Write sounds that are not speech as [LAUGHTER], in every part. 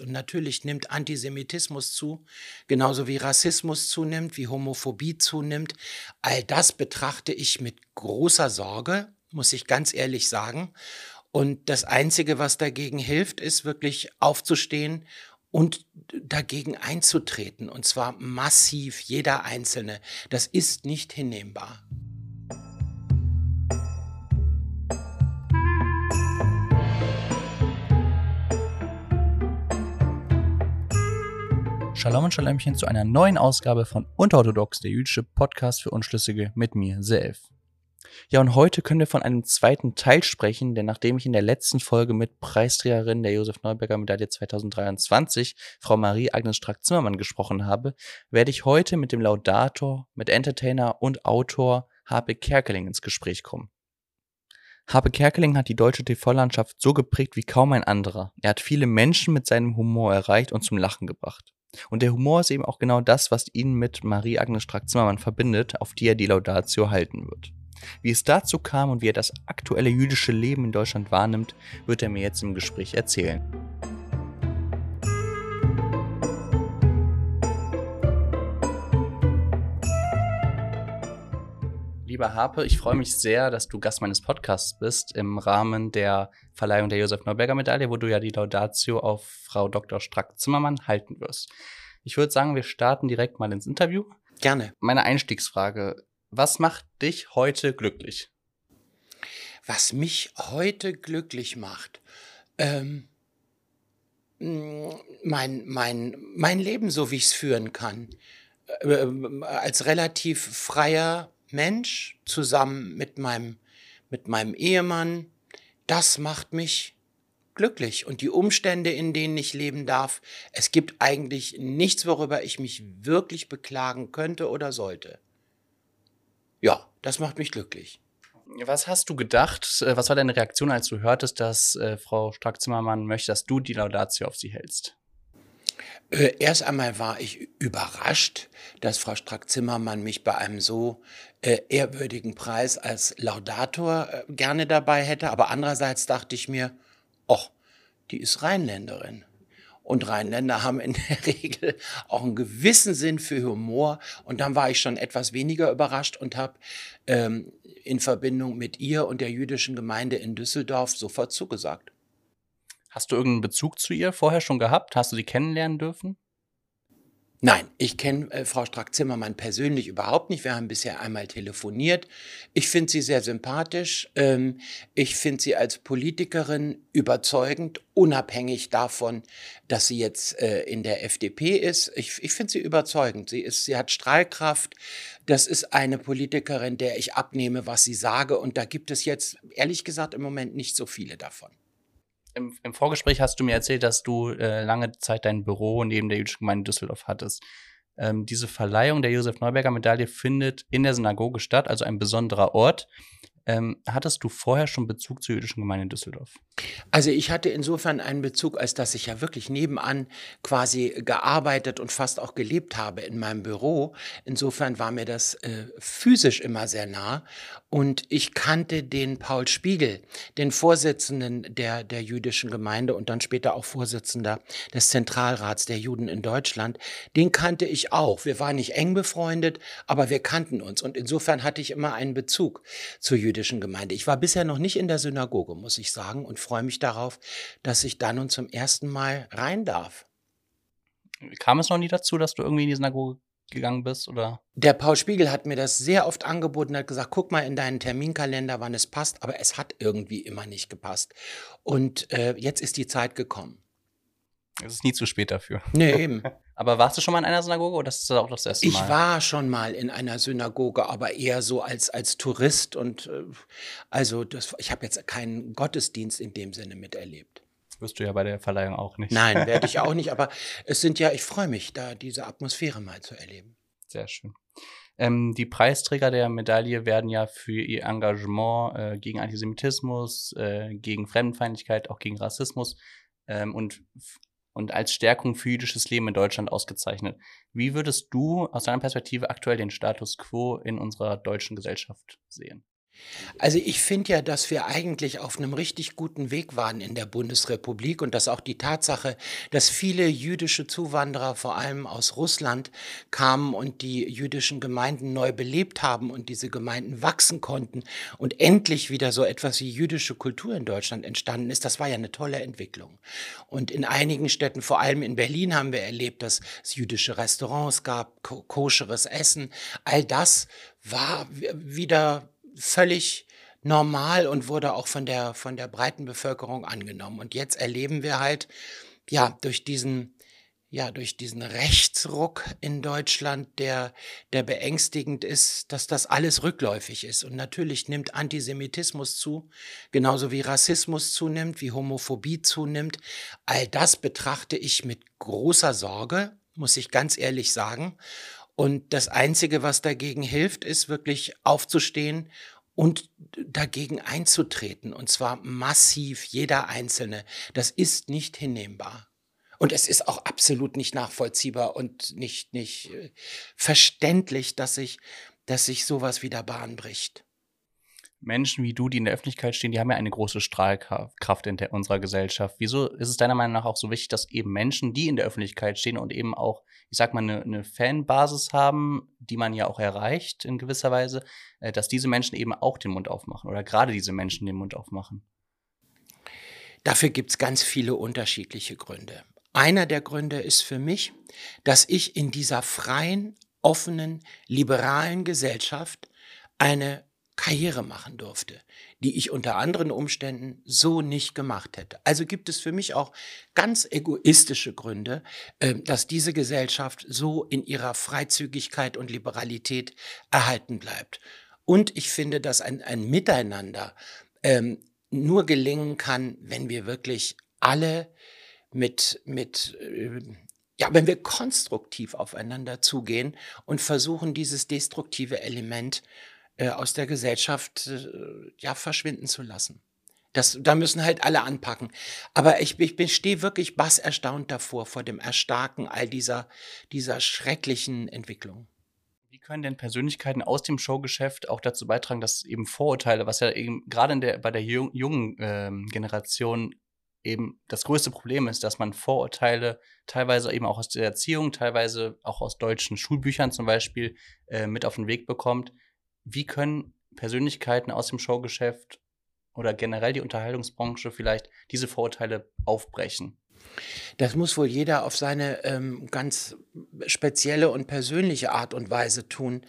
Und natürlich nimmt Antisemitismus zu, genauso wie Rassismus zunimmt, wie Homophobie zunimmt. All das betrachte ich mit großer Sorge, muss ich ganz ehrlich sagen. Und das Einzige, was dagegen hilft, ist wirklich aufzustehen und dagegen einzutreten. Und zwar massiv, jeder Einzelne. Das ist nicht hinnehmbar. Shalom und Shalemchen zu einer neuen Ausgabe von Unterorthodox, der jüdische Podcast für Unschlüssige mit mir, Self. Ja, und heute können wir von einem zweiten Teil sprechen, denn nachdem ich in der letzten Folge mit Preisträgerin der Josef Neuberger Medaille 2023, Frau Marie-Agnes Strack-Zimmermann, gesprochen habe, werde ich heute mit dem Laudator, mit Entertainer und Autor Habe Kerkeling ins Gespräch kommen. Habe Kerkeling hat die deutsche TV-Landschaft so geprägt wie kaum ein anderer. Er hat viele Menschen mit seinem Humor erreicht und zum Lachen gebracht. Und der Humor ist eben auch genau das, was ihn mit Marie-Agnes Strack-Zimmermann verbindet, auf die er die Laudatio halten wird. Wie es dazu kam und wie er das aktuelle jüdische Leben in Deutschland wahrnimmt, wird er mir jetzt im Gespräch erzählen. Lieber Harpe, ich freue mich sehr, dass du Gast meines Podcasts bist im Rahmen der Verleihung der Josef Neuberger Medaille, wo du ja die Laudatio auf Frau Dr. Strack-Zimmermann halten wirst. Ich würde sagen, wir starten direkt mal ins Interview. Gerne. Meine Einstiegsfrage was macht dich heute glücklich? Was mich heute glücklich macht, ähm, mm, mein, mein, mein Leben, so wie ich es führen kann, äh, als relativ freier Mensch zusammen mit meinem, mit meinem Ehemann, das macht mich glücklich. Und die Umstände, in denen ich leben darf, es gibt eigentlich nichts, worüber ich mich wirklich beklagen könnte oder sollte ja, das macht mich glücklich. Was hast du gedacht? Äh, was war deine Reaktion, als du hörtest, dass äh, Frau Strack-Zimmermann möchte, dass du die Laudatio auf sie hältst? Äh, erst einmal war ich überrascht, dass Frau Strack-Zimmermann mich bei einem so äh, ehrwürdigen Preis als Laudator äh, gerne dabei hätte. Aber andererseits dachte ich mir, ach, die ist Rheinländerin. Und Rheinländer haben in der [LAUGHS] Regel auch einen gewissen Sinn für Humor. Und dann war ich schon etwas weniger überrascht und habe ähm, in Verbindung mit ihr und der jüdischen Gemeinde in Düsseldorf sofort zugesagt. Hast du irgendeinen Bezug zu ihr vorher schon gehabt? Hast du sie kennenlernen dürfen? Nein, ich kenne äh, Frau Strack-Zimmermann persönlich überhaupt nicht. Wir haben bisher einmal telefoniert. Ich finde sie sehr sympathisch. Ähm, ich finde sie als Politikerin überzeugend, unabhängig davon, dass sie jetzt äh, in der FDP ist. Ich, ich finde sie überzeugend. Sie, ist, sie hat Strahlkraft. Das ist eine Politikerin, der ich abnehme, was sie sage. Und da gibt es jetzt, ehrlich gesagt, im Moment nicht so viele davon im, im, Vorgespräch hast du mir erzählt, dass du äh, lange Zeit dein Büro neben der jüdischen Gemeinde Düsseldorf hattest. Ähm, diese Verleihung der Josef Neuberger Medaille findet in der Synagoge statt, also ein besonderer Ort. Ähm, hattest du vorher schon Bezug zur jüdischen Gemeinde in Düsseldorf? Also ich hatte insofern einen Bezug, als dass ich ja wirklich nebenan quasi gearbeitet und fast auch gelebt habe in meinem Büro. Insofern war mir das äh, physisch immer sehr nah. Und ich kannte den Paul Spiegel, den Vorsitzenden der, der jüdischen Gemeinde und dann später auch Vorsitzender des Zentralrats der Juden in Deutschland. Den kannte ich auch. Wir waren nicht eng befreundet, aber wir kannten uns. Und insofern hatte ich immer einen Bezug zur jüdischen Gemeinde. Ich war bisher noch nicht in der Synagoge, muss ich sagen, und freue mich darauf, dass ich da nun zum ersten Mal rein darf. Kam es noch nie dazu, dass du irgendwie in die Synagoge gegangen bist, oder? Der Paul Spiegel hat mir das sehr oft angeboten, hat gesagt, guck mal in deinen Terminkalender, wann es passt, aber es hat irgendwie immer nicht gepasst. Und äh, jetzt ist die Zeit gekommen. Es ist nie zu spät dafür. Nee, [LAUGHS] eben. aber warst du schon mal in einer Synagoge oder ist das auch das erste Mal? Ich war schon mal in einer Synagoge, aber eher so als, als Tourist und äh, also das, ich habe jetzt keinen Gottesdienst in dem Sinne miterlebt. Wirst du ja bei der Verleihung auch nicht. Nein, [LAUGHS] werde ich auch nicht, aber es sind ja, ich freue mich, da diese Atmosphäre mal zu erleben. Sehr schön. Ähm, die Preisträger der Medaille werden ja für ihr Engagement äh, gegen Antisemitismus, äh, gegen Fremdenfeindlichkeit, auch gegen Rassismus ähm, und, und als Stärkung für jüdisches Leben in Deutschland ausgezeichnet. Wie würdest du aus deiner Perspektive aktuell den Status quo in unserer deutschen Gesellschaft sehen? Also ich finde ja, dass wir eigentlich auf einem richtig guten Weg waren in der Bundesrepublik und dass auch die Tatsache, dass viele jüdische Zuwanderer, vor allem aus Russland, kamen und die jüdischen Gemeinden neu belebt haben und diese Gemeinden wachsen konnten und endlich wieder so etwas wie jüdische Kultur in Deutschland entstanden ist, das war ja eine tolle Entwicklung. Und in einigen Städten, vor allem in Berlin, haben wir erlebt, dass es jüdische Restaurants gab, koscheres Essen. All das war wieder völlig normal und wurde auch von der, von der breiten Bevölkerung angenommen. Und jetzt erleben wir halt, ja, durch diesen, ja, durch diesen Rechtsruck in Deutschland, der, der beängstigend ist, dass das alles rückläufig ist. Und natürlich nimmt Antisemitismus zu, genauso wie Rassismus zunimmt, wie Homophobie zunimmt. All das betrachte ich mit großer Sorge, muss ich ganz ehrlich sagen. Und das Einzige, was dagegen hilft, ist wirklich aufzustehen und dagegen einzutreten. Und zwar massiv, jeder Einzelne. Das ist nicht hinnehmbar. Und es ist auch absolut nicht nachvollziehbar und nicht, nicht äh, verständlich, dass sich, dass sich sowas wieder Bahn bricht. Menschen wie du, die in der Öffentlichkeit stehen, die haben ja eine große Strahlkraft in der, unserer Gesellschaft. Wieso ist es deiner Meinung nach auch so wichtig, dass eben Menschen, die in der Öffentlichkeit stehen und eben auch, ich sag mal, eine, eine Fanbasis haben, die man ja auch erreicht in gewisser Weise, äh, dass diese Menschen eben auch den Mund aufmachen oder gerade diese Menschen den Mund aufmachen? Dafür gibt es ganz viele unterschiedliche Gründe. Einer der Gründe ist für mich, dass ich in dieser freien, offenen, liberalen Gesellschaft eine Karriere machen durfte, die ich unter anderen Umständen so nicht gemacht hätte. Also gibt es für mich auch ganz egoistische Gründe, ähm, dass diese Gesellschaft so in ihrer Freizügigkeit und Liberalität erhalten bleibt. Und ich finde, dass ein, ein Miteinander ähm, nur gelingen kann, wenn wir wirklich alle mit, mit äh, ja, wenn wir konstruktiv aufeinander zugehen und versuchen, dieses destruktive Element äh, aus der Gesellschaft äh, ja verschwinden zu lassen. Das, da müssen halt alle anpacken. Aber ich, ich bin, stehe wirklich bass erstaunt davor, vor dem Erstarken all dieser, dieser schrecklichen Entwicklungen. Wie können denn Persönlichkeiten aus dem Showgeschäft auch dazu beitragen, dass eben Vorurteile, was ja eben gerade in der, bei der jungen äh, Generation eben das größte Problem ist, dass man Vorurteile teilweise eben auch aus der Erziehung, teilweise auch aus deutschen Schulbüchern zum Beispiel äh, mit auf den Weg bekommt wie können Persönlichkeiten aus dem Showgeschäft oder generell die Unterhaltungsbranche vielleicht diese Vorurteile aufbrechen? Das muss wohl jeder auf seine ähm, ganz spezielle und persönliche Art und Weise tun.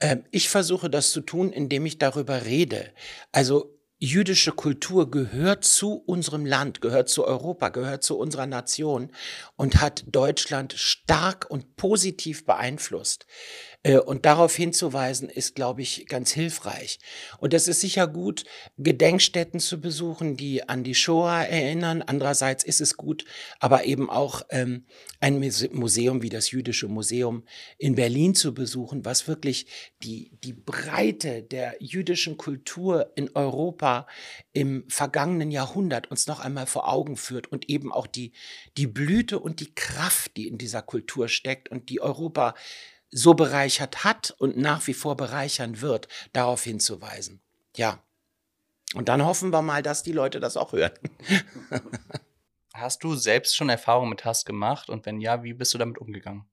Ähm, ich versuche das zu tun, indem ich darüber rede. Also jüdische Kultur gehört zu unserem Land, gehört zu Europa, gehört zu unserer Nation und hat Deutschland stark und positiv beeinflusst. Äh, und darauf hinzuweisen, ist, glaube ich, ganz hilfreich. Und es ist sicher gut, Gedenkstätten zu besuchen, die an die Shoah erinnern. Andererseits ist es gut, aber eben auch ähm, ein Museum wie das Jüdische Museum in Berlin zu besuchen, was wirklich die, die Breite der jüdischen Kultur in Europa im vergangenen Jahrhundert uns noch einmal vor Augen führt und eben auch die, die Blüte und die Kraft, die in dieser Kultur steckt und die Europa so bereichert hat und nach wie vor bereichern wird, darauf hinzuweisen. Ja. Und dann hoffen wir mal, dass die Leute das auch hören. [LAUGHS] Hast du selbst schon Erfahrungen mit Hass gemacht? Und wenn ja, wie bist du damit umgegangen?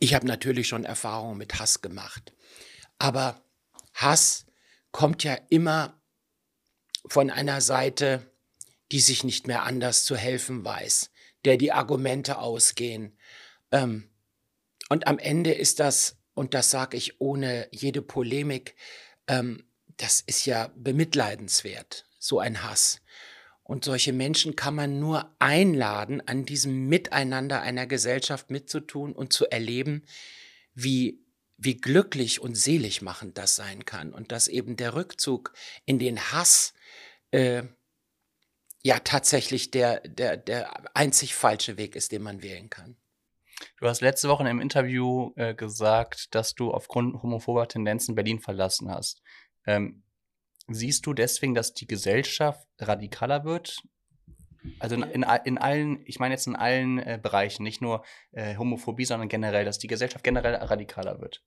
Ich habe natürlich schon Erfahrungen mit Hass gemacht. Aber Hass kommt ja immer von einer Seite, die sich nicht mehr anders zu helfen weiß, der die Argumente ausgehen. Ähm, und am Ende ist das, und das sage ich ohne jede Polemik, ähm, das ist ja bemitleidenswert, so ein Hass. Und solche Menschen kann man nur einladen, an diesem Miteinander einer Gesellschaft mitzutun und zu erleben, wie, wie glücklich und selig machend das sein kann. Und dass eben der Rückzug in den Hass äh, ja tatsächlich der, der, der einzig falsche Weg ist, den man wählen kann. Du hast letzte Woche im Interview äh, gesagt, dass du aufgrund homophober Tendenzen Berlin verlassen hast. Ähm, siehst du deswegen, dass die Gesellschaft radikaler wird? Also in, in, in allen, ich meine jetzt in allen äh, Bereichen, nicht nur äh, Homophobie, sondern generell, dass die Gesellschaft generell radikaler wird.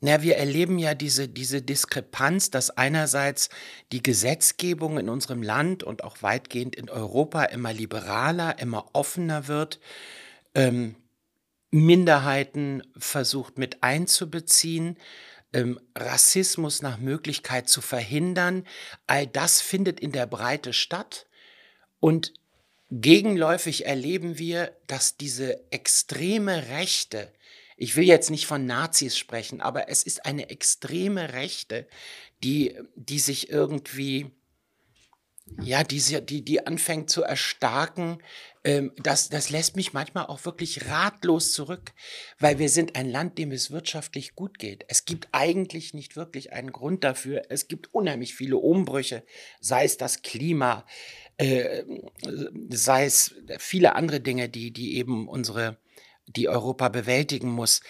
Na, wir erleben ja diese, diese Diskrepanz, dass einerseits die Gesetzgebung in unserem Land und auch weitgehend in Europa immer liberaler, immer offener wird, ähm, Minderheiten versucht mit einzubeziehen, ähm, Rassismus nach Möglichkeit zu verhindern. All das findet in der Breite statt. Und gegenläufig erleben wir, dass diese extreme Rechte, ich will jetzt nicht von Nazis sprechen, aber es ist eine extreme Rechte, die, die sich irgendwie ja, die, die, die anfängt zu erstarken, ähm, das, das lässt mich manchmal auch wirklich ratlos zurück, weil wir sind ein Land, dem es wirtschaftlich gut geht. Es gibt eigentlich nicht wirklich einen Grund dafür. Es gibt unheimlich viele Umbrüche, sei es das Klima, äh, sei es viele andere Dinge, die, die eben unsere, die Europa bewältigen muss.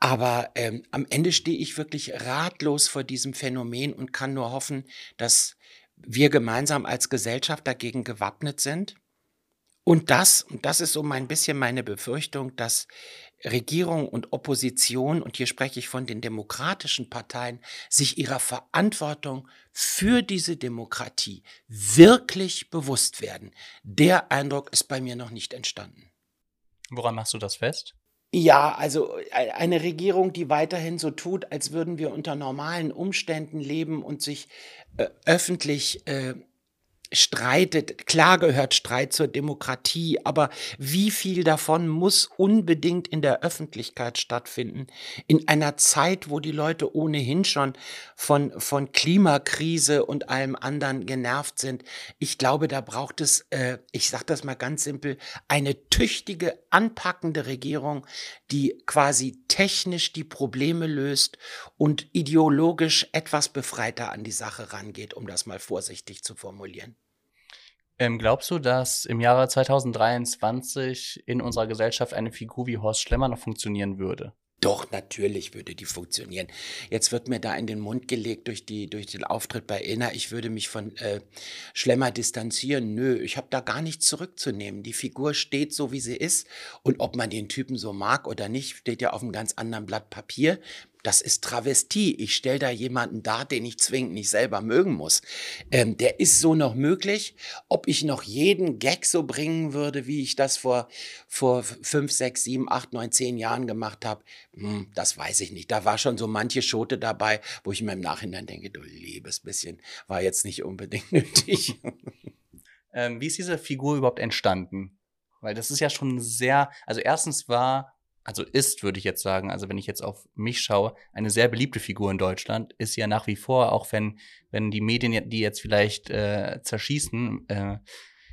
Aber ähm, am Ende stehe ich wirklich ratlos vor diesem Phänomen und kann nur hoffen, dass wir gemeinsam als Gesellschaft dagegen gewappnet sind. Und das, und das ist so ein bisschen meine Befürchtung, dass Regierung und Opposition, und hier spreche ich von den demokratischen Parteien, sich ihrer Verantwortung für diese Demokratie wirklich bewusst werden. Der Eindruck ist bei mir noch nicht entstanden. Woran machst du das fest? Ja, also äh, eine Regierung, die weiterhin so tut, als würden wir unter normalen Umständen leben und sich äh, öffentlich äh, streitet. Klar gehört Streit zur Demokratie, aber wie viel davon muss unbedingt in der Öffentlichkeit stattfinden? In einer Zeit, wo die Leute ohnehin schon von, von Klimakrise und allem anderen genervt sind. Ich glaube, da braucht es, äh, ich sage das mal ganz simpel, eine tüchtige, anpackende Regierung, die quasi technisch die Probleme löst und ideologisch etwas befreiter an die Sache rangeht, um das mal vorsichtig zu formulieren. Ähm, glaubst du, dass im Jahre 2023 in unserer Gesellschaft eine Figur wie Horst Schlemmer noch funktionieren würde? Doch, natürlich würde die funktionieren. Jetzt wird mir da in den Mund gelegt durch, die, durch den Auftritt bei Inna, ich würde mich von äh, Schlemmer distanzieren. Nö, ich habe da gar nichts zurückzunehmen. Die Figur steht so, wie sie ist. Und ob man den Typen so mag oder nicht, steht ja auf einem ganz anderen Blatt Papier das ist Travestie. Ich stelle da jemanden dar, den ich zwingend nicht selber mögen muss. Ähm, der ist so noch möglich. Ob ich noch jeden Gag so bringen würde, wie ich das vor, vor fünf, sechs, sieben, acht, neun, zehn Jahren gemacht habe, hm, das weiß ich nicht. Da war schon so manche Schote dabei, wo ich mir im Nachhinein denke, du liebes bisschen, war jetzt nicht unbedingt [LAUGHS] nötig. ähm, wie ist diese Figur überhaupt entstanden? Weil das ist ja schon sehr, also erstens war also ist, würde ich jetzt sagen, also wenn ich jetzt auf mich schaue, eine sehr beliebte Figur in Deutschland, ist ja nach wie vor, auch wenn, wenn die Medien die jetzt vielleicht äh, zerschießen, äh,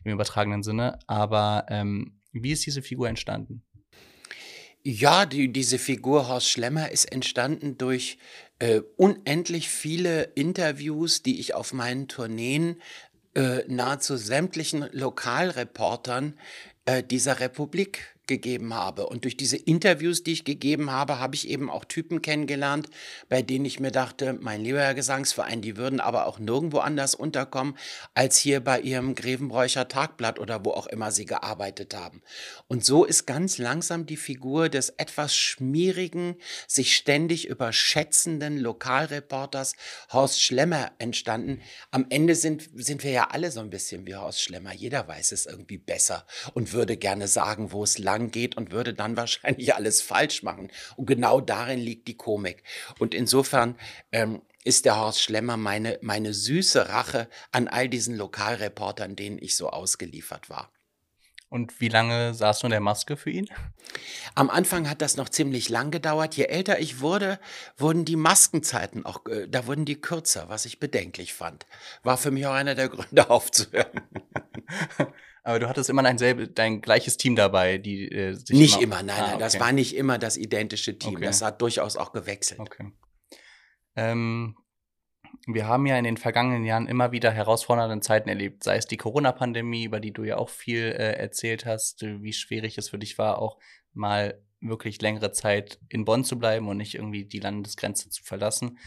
im übertragenen Sinne, aber ähm, wie ist diese Figur entstanden? Ja, die, diese Figur Horst Schlemmer ist entstanden durch äh, unendlich viele Interviews, die ich auf meinen Tourneen äh, nahezu sämtlichen Lokalreportern äh, dieser Republik gegeben habe. Und durch diese Interviews, die ich gegeben habe, habe ich eben auch Typen kennengelernt, bei denen ich mir dachte, mein lieber Herr Gesangsverein, die würden aber auch nirgendwo anders unterkommen, als hier bei ihrem Grevenbräucher Tagblatt oder wo auch immer sie gearbeitet haben. Und so ist ganz langsam die Figur des etwas schmierigen, sich ständig überschätzenden Lokalreporters Horst Schlemmer entstanden. Am Ende sind, sind wir ja alle so ein bisschen wie Horst Schlemmer. Jeder weiß es irgendwie besser und würde gerne sagen, wo es lang lang geht und würde dann [LAUGHS] wahrscheinlich alles falsch machen. Und genau darin liegt die Komik. Und insofern ähm, ist der Horst Schlemmer meine, meine süße Rache an all diesen Lokalreportern, denen ich so ausgeliefert war. Und wie lange saß du in der Maske für ihn? Am Anfang hat das noch ziemlich lang gedauert. Je älter ich wurde, wurden die Maskenzeiten auch, äh, da wurden die kürzer, was ich bedenklich fand. War für mich auch einer der [LAUGHS] Gründe aufzuhören. [LAUGHS] Aber du hattest immer dein, selbe, dein gleiches Team dabei, die äh, sich Nicht immer, immer nein, ah, nein, okay. das war nicht immer das identische Team. Okay. Das hat durchaus auch gewechselt. Okay. Ähm, wir haben ja in den vergangenen Jahren immer wieder herausfordernde Zeiten erlebt, sei es die Corona-Pandemie, über die du ja auch viel äh, erzählt hast, wie schwierig es für dich war, auch mal wirklich längere Zeit in Bonn zu bleiben und nicht irgendwie die Landesgrenze zu verlassen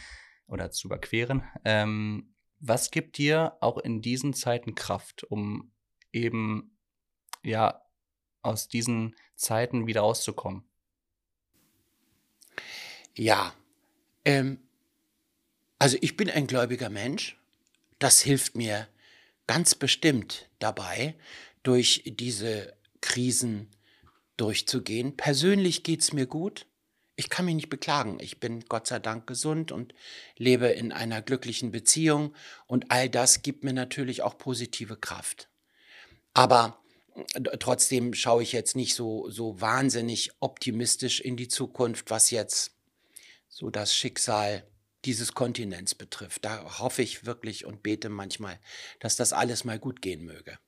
oder zu überqueren. Ähm, was gibt dir auch in diesen Zeiten Kraft, um eben ja, aus diesen Zeiten wieder rauszukommen? Ja, ähm, also ich bin ein gläubiger Mensch. Das hilft mir ganz bestimmt dabei, durch diese Krisen durchzugehen. Persönlich geht es mir gut. Ich kann mich nicht beklagen. Ich bin Gott sei Dank gesund und lebe in einer glücklichen Beziehung und all das gibt mir natürlich auch positive Kraft. Aber äh, trotzdem schaue ich jetzt nicht so, so wahnsinnig optimistisch in die Zukunft, was jetzt so das Schicksal dieses Kontinents betrifft. Da hoffe ich wirklich und bete manchmal, dass das alles mal gut gehen möge.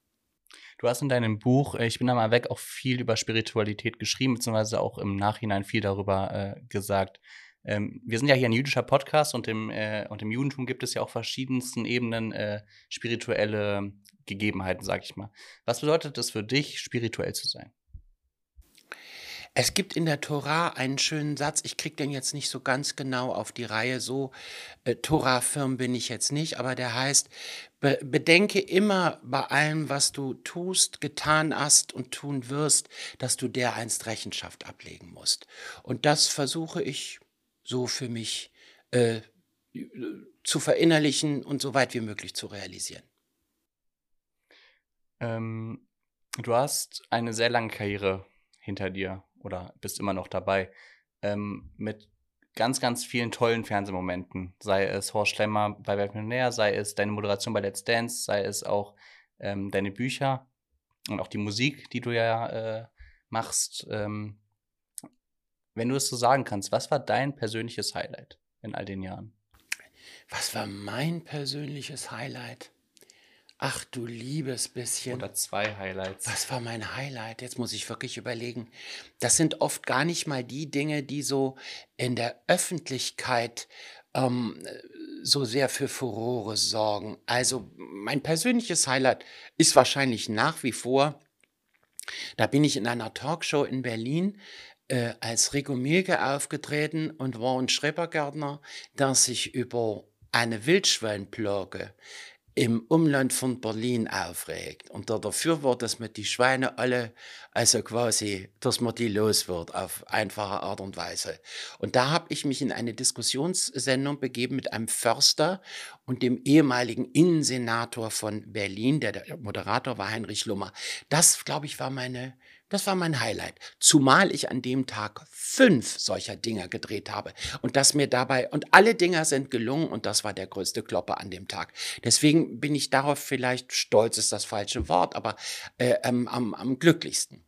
Du hast in deinem Buch, äh, ich bin da mal weg, auch viel über Spiritualität geschrieben, beziehungsweise auch im Nachhinein viel darüber äh, gesagt. Ähm, wir sind ja hier ein jüdischer Podcast und im, äh, und im Judentum gibt es ja auch verschiedensten Ebenen äh, spirituelle Gegebenheiten, sag ich mal. Was bedeutet es für dich, spirituell zu sein? Es gibt in der Tora einen schönen Satz, ich kriege den jetzt nicht so ganz genau auf die Reihe, so äh, Tora-firm bin ich jetzt nicht, aber der heißt, be bedenke immer bei allem, was du tust, getan hast und tun wirst, dass du der einst Rechenschaft ablegen musst. Und das versuche ich so für mich äh, zu verinnerlichen und so weit wie möglich zu realisieren. Ähm, du hast eine sehr lange Karriere hinter dir oder bist immer noch dabei, ähm, mit ganz, ganz vielen tollen Fernsehmomenten. Sei es Horst Schlemmer bei näher, sei es deine Moderation bei Let's Dance, sei es auch ähm, deine Bücher und auch die Musik, die du ja äh, machst. Ähm, wenn du es so sagen kannst, was war dein persönliches Highlight in all den Jahren? Was war mein persönliches Highlight? Ach du liebes bisschen. Oder zwei Highlights. Was war mein Highlight? Jetzt muss ich wirklich überlegen. Das sind oft gar nicht mal die Dinge, die so in der Öffentlichkeit ähm, so sehr für Furore sorgen. Also mein persönliches Highlight ist wahrscheinlich nach wie vor, da bin ich in einer Talkshow in Berlin äh, als Rico Mielke aufgetreten und war ein Schrebergärtner, der sich über eine Wildschweinplage im Umland von Berlin aufregt und der dafür war, dass man die Schweine alle, also quasi, dass man die los wird auf einfache Art und Weise. Und da habe ich mich in eine Diskussionssendung begeben mit einem Förster und dem ehemaligen Innensenator von Berlin, der, der Moderator war Heinrich Lummer. Das, glaube ich, war meine das war mein Highlight. Zumal ich an dem Tag fünf solcher Dinger gedreht habe. Und das mir dabei, und alle Dinger sind gelungen und das war der größte Klopper an dem Tag. Deswegen bin ich darauf vielleicht stolz, ist das falsche Wort, aber äh, ähm, am, am glücklichsten.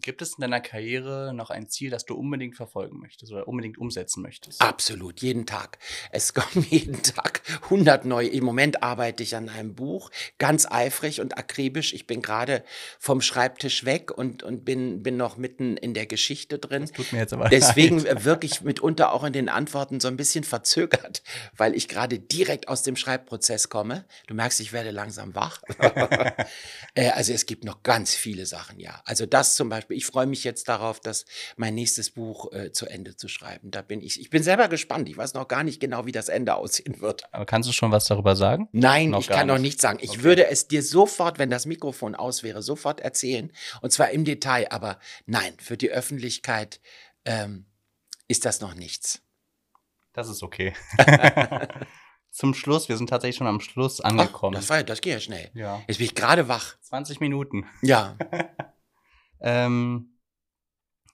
Gibt es in deiner Karriere noch ein Ziel, das du unbedingt verfolgen möchtest oder unbedingt umsetzen möchtest? Absolut, jeden Tag. Es [LAUGHS] kommen jeden Tag 100 neue. Im Moment arbeite ich an einem Buch, ganz eifrig und akribisch. Ich bin gerade vom Schreibtisch weg und, und bin, bin noch mitten in der Geschichte drin. Das tut mir jetzt aber Deswegen leid. wirklich mitunter auch in den Antworten so ein bisschen verzögert, weil ich gerade direkt aus dem Schreibprozess komme. Du merkst, ich werde langsam wach. [LAUGHS] Äh, also es gibt noch ganz viele Sachen, ja. Also das zum Beispiel Beispiel. Ich freue mich jetzt darauf, dass mein nächstes Buch äh, zu Ende zu schreiben. Da bin ich. Ich bin selber gespannt. Ich weiß noch gar nicht genau, wie das Ende aussehen wird. Aber kannst du schon was darüber sagen? Nein, noch ich kann nicht. noch nichts sagen. Ich okay. würde es dir sofort, wenn das Mikrofon aus wäre, sofort erzählen. Und zwar im Detail. Aber nein, für die Öffentlichkeit ähm, ist das noch nichts. Das ist okay. [LAUGHS] [LAUGHS] zum Schluss. Wir sind tatsächlich schon am Schluss angekommen. Ach, das, war, das geht ja schnell. Ja. Jetzt bin ich gerade wach. 20 Minuten. Ja. [LAUGHS] Ähm,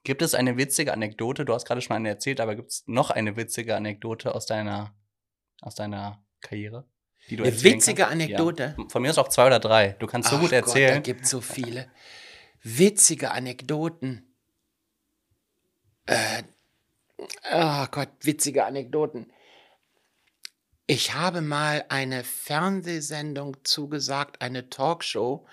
gibt es eine witzige Anekdote? Du hast gerade schon eine erzählt, aber gibt es noch eine witzige Anekdote aus deiner, aus deiner Karriere? Die du eine witzige kannst? Anekdote? Ja. Von mir aus auch zwei oder drei. Du kannst so Ach gut erzählen. Gott, da gibt so viele. Witzige Anekdoten. Äh, oh Gott, witzige Anekdoten. Ich habe mal eine Fernsehsendung zugesagt, eine Talkshow,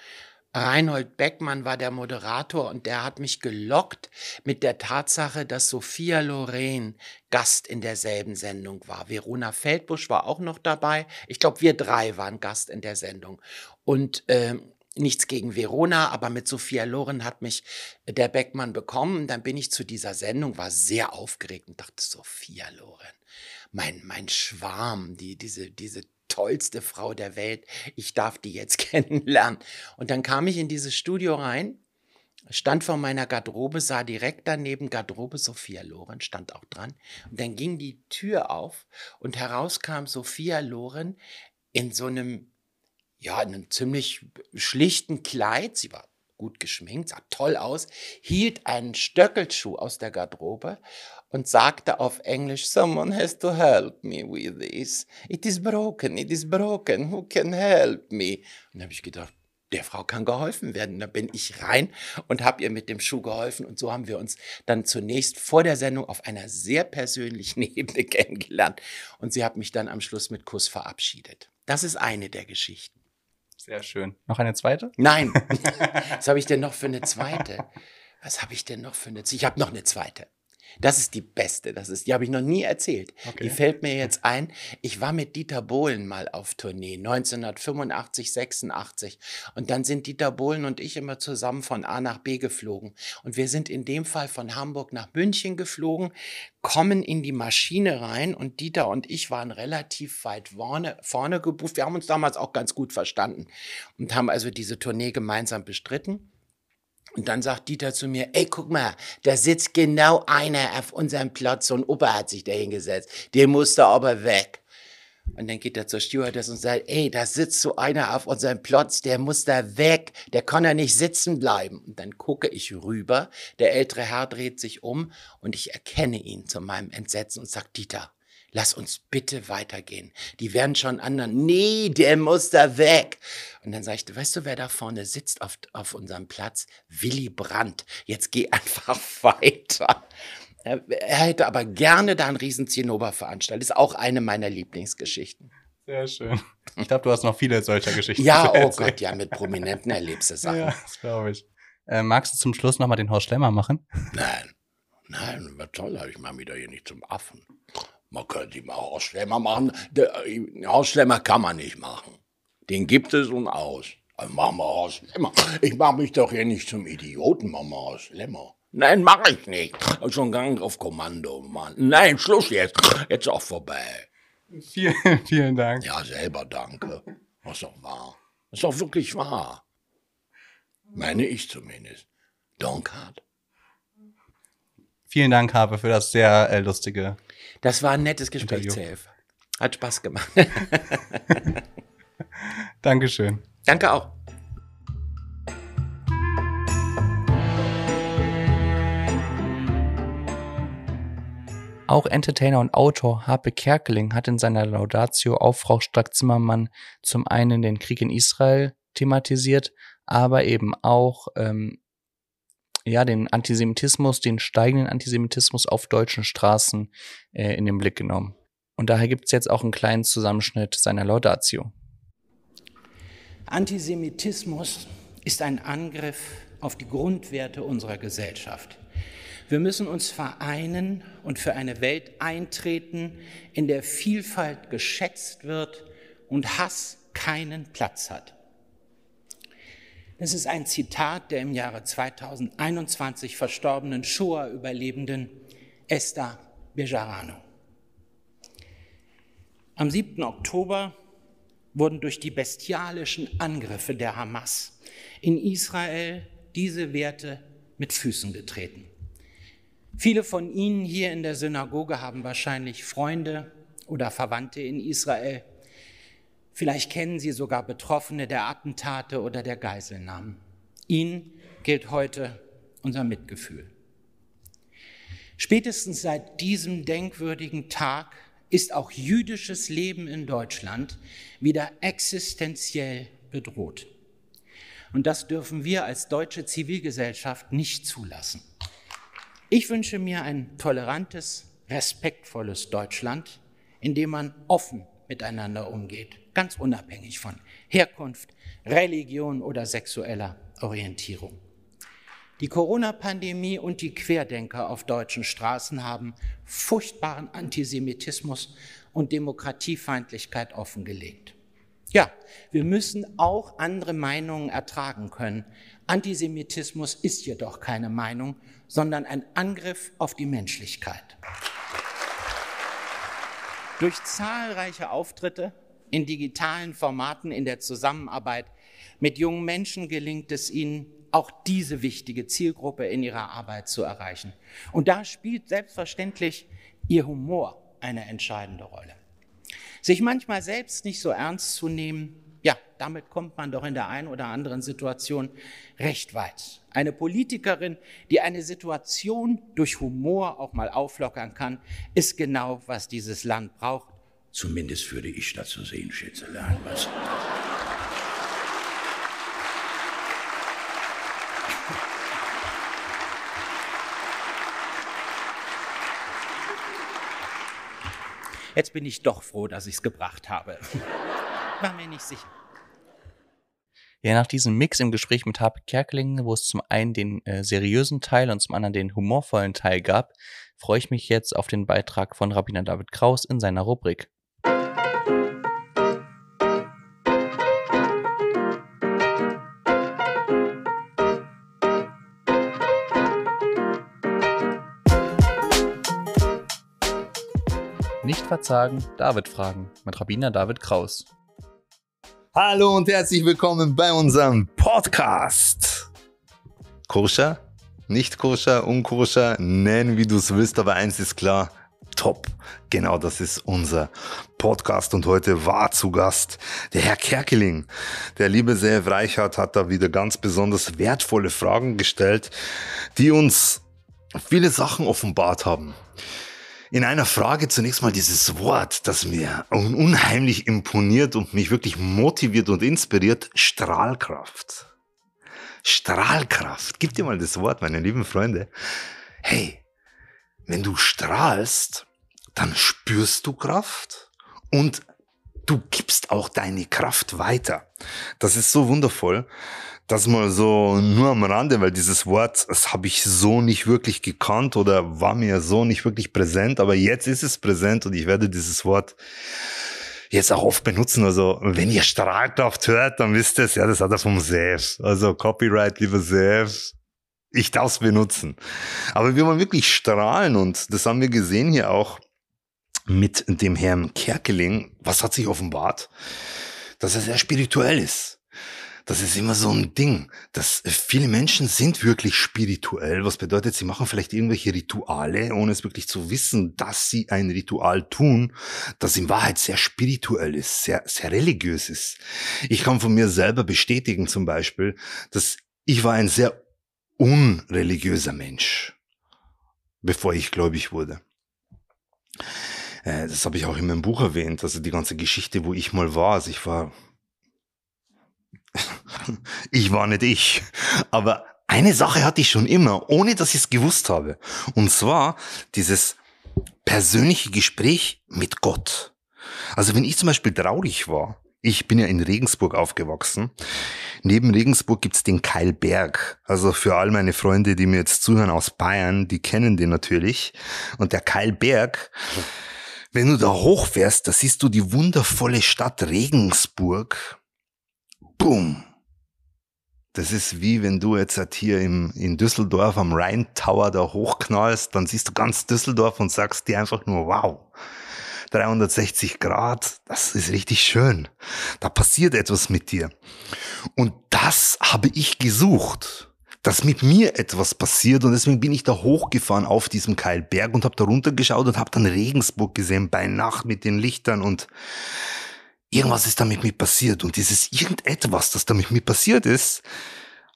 Reinhold Beckmann war der Moderator und der hat mich gelockt mit der Tatsache, dass Sophia Loren Gast in derselben Sendung war. Verona Feldbusch war auch noch dabei. Ich glaube, wir drei waren Gast in der Sendung. Und äh, nichts gegen Verona, aber mit Sophia Loren hat mich der Beckmann bekommen. Dann bin ich zu dieser Sendung, war sehr aufgeregt und dachte, Sophia Loren, mein, mein Schwarm, die, diese, diese tollste Frau der Welt, ich darf die jetzt [LAUGHS] kennenlernen. Und dann kam ich in dieses Studio rein stand vor meiner Garderobe, sah direkt daneben Garderobe Sophia Loren, stand auch dran. Und dann ging die Tür auf und heraus kam Sophia Loren in so einem, ja, in einem ziemlich schlichten Kleid. Sie war gut geschminkt, sah toll aus, hielt einen Stöckelschuh aus der Garderobe und sagte auf Englisch, Someone has to help me with this. It is broken, it is broken, who can help me? Und da habe ich gedacht, der Frau kann geholfen werden. Da bin ich rein und habe ihr mit dem Schuh geholfen. Und so haben wir uns dann zunächst vor der Sendung auf einer sehr persönlichen [LAUGHS] Ebene kennengelernt. Und sie hat mich dann am Schluss mit Kuss verabschiedet. Das ist eine der Geschichten. Sehr schön. Noch eine zweite? Nein. [LAUGHS] Was habe ich denn noch für eine zweite? Was habe ich denn noch für eine zweite? Ich habe noch eine zweite. Das ist die beste. Das ist, die habe ich noch nie erzählt. Okay. Die fällt mir jetzt ein. Ich war mit Dieter Bohlen mal auf Tournee 1985, 86 und dann sind Dieter Bohlen und ich immer zusammen von A nach B geflogen und wir sind in dem Fall von Hamburg nach München geflogen, kommen in die Maschine rein und Dieter und ich waren relativ weit vorne, vorne gebucht. Wir haben uns damals auch ganz gut verstanden und haben also diese Tournee gemeinsam bestritten. Und dann sagt Dieter zu mir, ey, guck mal, da sitzt genau einer auf unserem Platz, so ein Opa hat sich da hingesetzt, der musste aber weg. Und dann geht er zur Stewardess und sagt, ey, da sitzt so einer auf unserem Platz, der muss da weg, der kann ja nicht sitzen bleiben. Und dann gucke ich rüber, der ältere Herr dreht sich um und ich erkenne ihn zu meinem Entsetzen und sagt, Dieter, lass uns bitte weitergehen. Die werden schon anderen, nee, der muss da weg. Und dann sag ich, weißt du, wer da vorne sitzt auf, auf unserem Platz? Willy Brandt. Jetzt geh [LAUGHS] einfach weiter. Er, er hätte aber gerne da einen riesen Zinnober veranstaltet. Ist auch eine meiner Lieblingsgeschichten. Sehr schön. Ich glaube, du hast noch viele solcher Geschichten. Ja, oh Gott, ja, mit Prominenten erlebst du Sachen. [LAUGHS] Ja, das glaube ich. Äh, magst du zum Schluss nochmal den Horst Schlemmer machen? Nein, nein, was soll Ich mache mich da hier nicht zum Affen. Man könnte mal Hausschlemmer machen. Der Hausschlemmer kann man nicht machen. Den gibt es und aus. Also machen wir Hausschlemmer. Ich mache mich doch hier nicht zum Idioten, machen wir. Nein, mache ich nicht. Schon gang auf Kommando, Mann. Nein, Schluss jetzt. Jetzt auch vorbei. Vielen, [LAUGHS] vielen Dank. Ja, selber danke. Das ist doch wahr. Das ist doch wirklich wahr. Meine ich zumindest. Donkart. Vielen Dank, Habe, für das sehr äh, lustige das war ein nettes Gespräch, CF. Hat Spaß gemacht. [LAUGHS] Dankeschön. Danke auch. Auch Entertainer und Autor Harpe Kerkeling hat in seiner Laudatio auf Frau Strack-Zimmermann zum einen den Krieg in Israel thematisiert, aber eben auch ähm, ja, den Antisemitismus, den steigenden Antisemitismus auf deutschen Straßen äh, in den Blick genommen. Und daher gibt es jetzt auch einen kleinen Zusammenschnitt seiner Laudatio. Antisemitismus ist ein Angriff auf die Grundwerte unserer Gesellschaft. Wir müssen uns vereinen und für eine Welt eintreten, in der Vielfalt geschätzt wird und Hass keinen Platz hat. Es ist ein Zitat der im Jahre 2021 verstorbenen Shoah-Überlebenden Esther Bejarano. Am 7. Oktober wurden durch die bestialischen Angriffe der Hamas in Israel diese Werte mit Füßen getreten. Viele von Ihnen hier in der Synagoge haben wahrscheinlich Freunde oder Verwandte in Israel. Vielleicht kennen Sie sogar Betroffene der Attentate oder der Geiselnahmen. Ihnen gilt heute unser Mitgefühl. Spätestens seit diesem denkwürdigen Tag ist auch jüdisches Leben in Deutschland wieder existenziell bedroht. Und das dürfen wir als deutsche Zivilgesellschaft nicht zulassen. Ich wünsche mir ein tolerantes, respektvolles Deutschland, in dem man offen miteinander umgeht ganz unabhängig von Herkunft, Religion oder sexueller Orientierung. Die Corona-Pandemie und die Querdenker auf deutschen Straßen haben furchtbaren Antisemitismus und Demokratiefeindlichkeit offengelegt. Ja, wir müssen auch andere Meinungen ertragen können. Antisemitismus ist jedoch keine Meinung, sondern ein Angriff auf die Menschlichkeit. Durch zahlreiche Auftritte in digitalen Formaten in der Zusammenarbeit mit jungen Menschen gelingt es ihnen, auch diese wichtige Zielgruppe in ihrer Arbeit zu erreichen. Und da spielt selbstverständlich ihr Humor eine entscheidende Rolle. Sich manchmal selbst nicht so ernst zu nehmen, ja, damit kommt man doch in der einen oder anderen Situation recht weit. Eine Politikerin, die eine Situation durch Humor auch mal auflockern kann, ist genau, was dieses Land braucht. Zumindest würde ich dazu sehen, Schätzelein. Was? Jetzt bin ich doch froh, dass ich es gebracht habe. War mir nicht sicher. Ja, nach diesem Mix im Gespräch mit Harpe Kerkeling, wo es zum einen den äh, seriösen Teil und zum anderen den humorvollen Teil gab, freue ich mich jetzt auf den Beitrag von Rabbiner David Kraus in seiner Rubrik. Nicht verzagen, David fragen mit Rabbiner David Kraus. Hallo und herzlich willkommen bei unserem Podcast. Koscher, nicht koscher, unkoscher, nenn wie du es willst, aber eins ist klar, top. Genau das ist unser Podcast und heute war zu Gast der Herr Kerkeling. Der liebe Self Reichert hat da wieder ganz besonders wertvolle Fragen gestellt, die uns viele Sachen offenbart haben in einer Frage zunächst mal dieses Wort, das mir unheimlich imponiert und mich wirklich motiviert und inspiriert, Strahlkraft. Strahlkraft. Gib dir mal das Wort, meine lieben Freunde. Hey, wenn du strahlst, dann spürst du Kraft und du gibst auch deine Kraft weiter. Das ist so wundervoll. Das mal so nur am Rande, weil dieses Wort, das habe ich so nicht wirklich gekannt oder war mir so nicht wirklich präsent, aber jetzt ist es präsent und ich werde dieses Wort jetzt auch oft benutzen. Also wenn ihr Strahlkraft hört, dann wisst ihr es, ja, das hat er vom Sef. Also Copyright, lieber Sef, ich darf es benutzen. Aber wir wollen wirklich strahlen und das haben wir gesehen hier auch mit dem Herrn Kerkeling. Was hat sich offenbart? Dass er sehr spirituell ist das ist immer so ein Ding, dass viele Menschen sind wirklich spirituell, was bedeutet, sie machen vielleicht irgendwelche Rituale, ohne es wirklich zu wissen, dass sie ein Ritual tun, das in Wahrheit sehr spirituell ist, sehr, sehr religiös ist. Ich kann von mir selber bestätigen zum Beispiel, dass ich war ein sehr unreligiöser Mensch, bevor ich gläubig wurde. Äh, das habe ich auch in meinem Buch erwähnt, also die ganze Geschichte, wo ich mal war. Also ich war ich war nicht ich. Aber eine Sache hatte ich schon immer, ohne dass ich es gewusst habe. Und zwar dieses persönliche Gespräch mit Gott. Also wenn ich zum Beispiel traurig war, ich bin ja in Regensburg aufgewachsen. Neben Regensburg gibt's den Keilberg. Also für all meine Freunde, die mir jetzt zuhören aus Bayern, die kennen den natürlich. Und der Keilberg, wenn du da hochfährst, da siehst du die wundervolle Stadt Regensburg Boom. Das ist wie wenn du jetzt halt hier im, in Düsseldorf am Rhein Tower da hochknallst, dann siehst du ganz Düsseldorf und sagst dir einfach nur, wow, 360 Grad, das ist richtig schön. Da passiert etwas mit dir. Und das habe ich gesucht, dass mit mir etwas passiert und deswegen bin ich da hochgefahren auf diesem Keilberg und habe da runtergeschaut und habe dann Regensburg gesehen bei Nacht mit den Lichtern und irgendwas ist da mit mir passiert. Und dieses irgendetwas, das da mit mir passiert ist,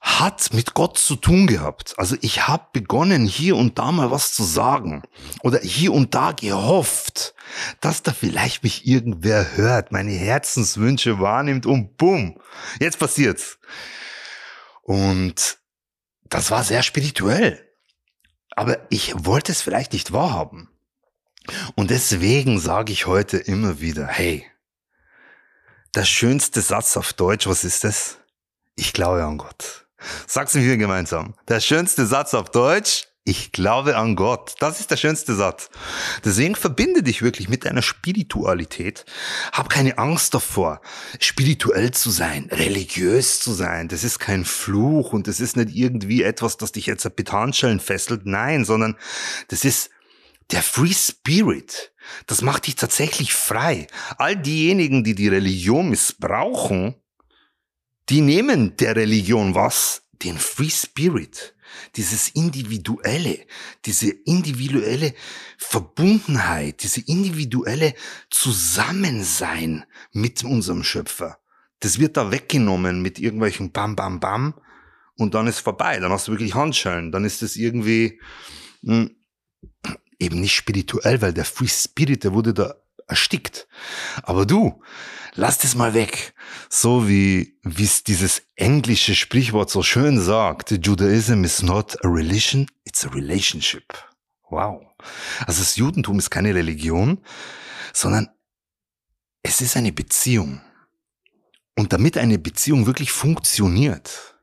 hat mit Gott zu tun gehabt. Also ich habe begonnen, hier und da mal was zu sagen. Oder hier und da gehofft, dass da vielleicht mich irgendwer hört, meine Herzenswünsche wahrnimmt und bumm, jetzt passiert's. Und das war sehr spirituell. Aber ich wollte es vielleicht nicht wahrhaben. Und deswegen sage ich heute immer wieder, hey, der schönste Satz auf Deutsch, was ist das? Ich glaube an Gott. Sag's mir gemeinsam. Der schönste Satz auf Deutsch, ich glaube an Gott. Das ist der schönste Satz. Deswegen verbinde dich wirklich mit deiner Spiritualität. Hab keine Angst davor, spirituell zu sein, religiös zu sein. Das ist kein Fluch und das ist nicht irgendwie etwas, das dich jetzt an Betanschellen fesselt. Nein, sondern das ist der Free Spirit. Das macht dich tatsächlich frei. All diejenigen, die die Religion missbrauchen, die nehmen der Religion was, den Free Spirit, dieses individuelle, diese individuelle Verbundenheit, diese individuelle Zusammensein mit unserem Schöpfer. Das wird da weggenommen mit irgendwelchen Bam Bam Bam und dann ist vorbei. Dann hast du wirklich Handschellen. Dann ist das irgendwie mh, hm, eben nicht spirituell, weil der Free Spirit, der wurde da erstickt. Aber du, lass das mal weg. So wie es dieses englische Sprichwort so schön sagt, Judaism is not a religion, it's a relationship. Wow. Also das Judentum ist keine Religion, sondern es ist eine Beziehung. Und damit eine Beziehung wirklich funktioniert,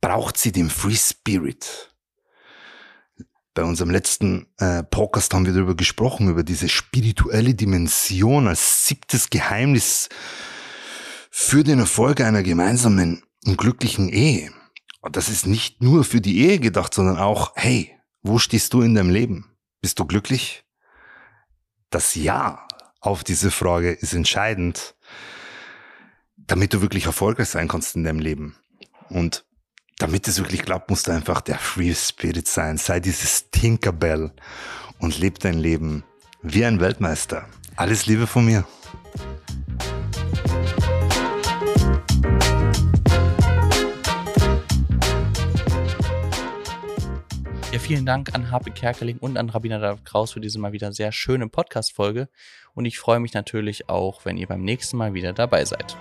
braucht sie den Free Spirit. Bei unserem letzten äh, Podcast haben wir darüber gesprochen, über diese spirituelle Dimension als siebtes Geheimnis für den Erfolg einer gemeinsamen und glücklichen Ehe. Und das ist nicht nur für die Ehe gedacht, sondern auch, hey, wo stehst du in deinem Leben? Bist du glücklich? Das Ja auf diese Frage ist entscheidend, damit du wirklich erfolgreich sein kannst in deinem Leben. Und damit es wirklich klappt, musst du einfach der Free Spirit sein. Sei dieses Tinkerbell und leb dein Leben wie ein Weltmeister. Alles Liebe von mir. Ja, vielen Dank an Harpe Kerkeling und an Rabbiner David Kraus für diese mal wieder sehr schöne Podcast-Folge. Und ich freue mich natürlich auch, wenn ihr beim nächsten Mal wieder dabei seid.